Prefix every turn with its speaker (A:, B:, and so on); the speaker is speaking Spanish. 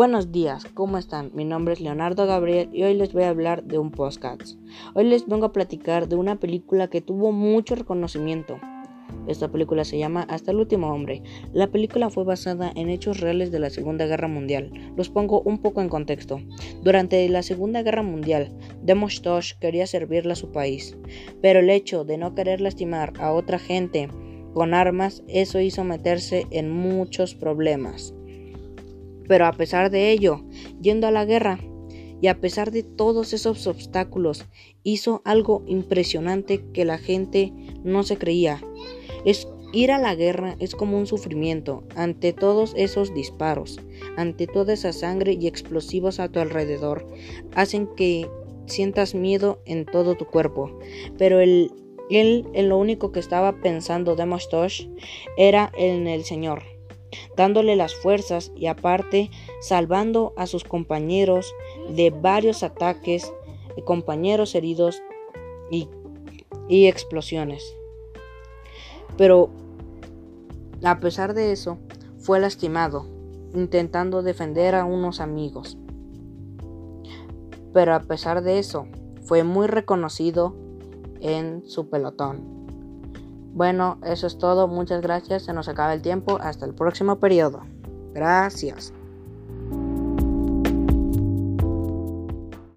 A: Buenos días, ¿cómo están? Mi nombre es Leonardo Gabriel y hoy les voy a hablar de un podcast. Hoy les vengo a platicar de una película que tuvo mucho reconocimiento. Esta película se llama Hasta el último hombre. La película fue basada en hechos reales de la Segunda Guerra Mundial. Los pongo un poco en contexto. Durante la Segunda Guerra Mundial, Demostosh quería servirle a su país, pero el hecho de no querer lastimar a otra gente con armas, eso hizo meterse en muchos problemas. Pero a pesar de ello, yendo a la guerra, y a pesar de todos esos obstáculos, hizo algo impresionante que la gente no se creía. Es ir a la guerra es como un sufrimiento ante todos esos disparos, ante toda esa sangre y explosivos a tu alrededor, hacen que sientas miedo en todo tu cuerpo. Pero él en lo único que estaba pensando de era en el Señor, dándole las fuerzas y aparte salvando a sus compañeros de varios ataques, compañeros heridos y, y explosiones. Pero a pesar de eso, fue lastimado, intentando defender a unos amigos. Pero a pesar de eso, fue muy reconocido en su pelotón. Bueno, eso es todo. Muchas gracias. Se nos acaba el tiempo. Hasta el próximo periodo. Gracias.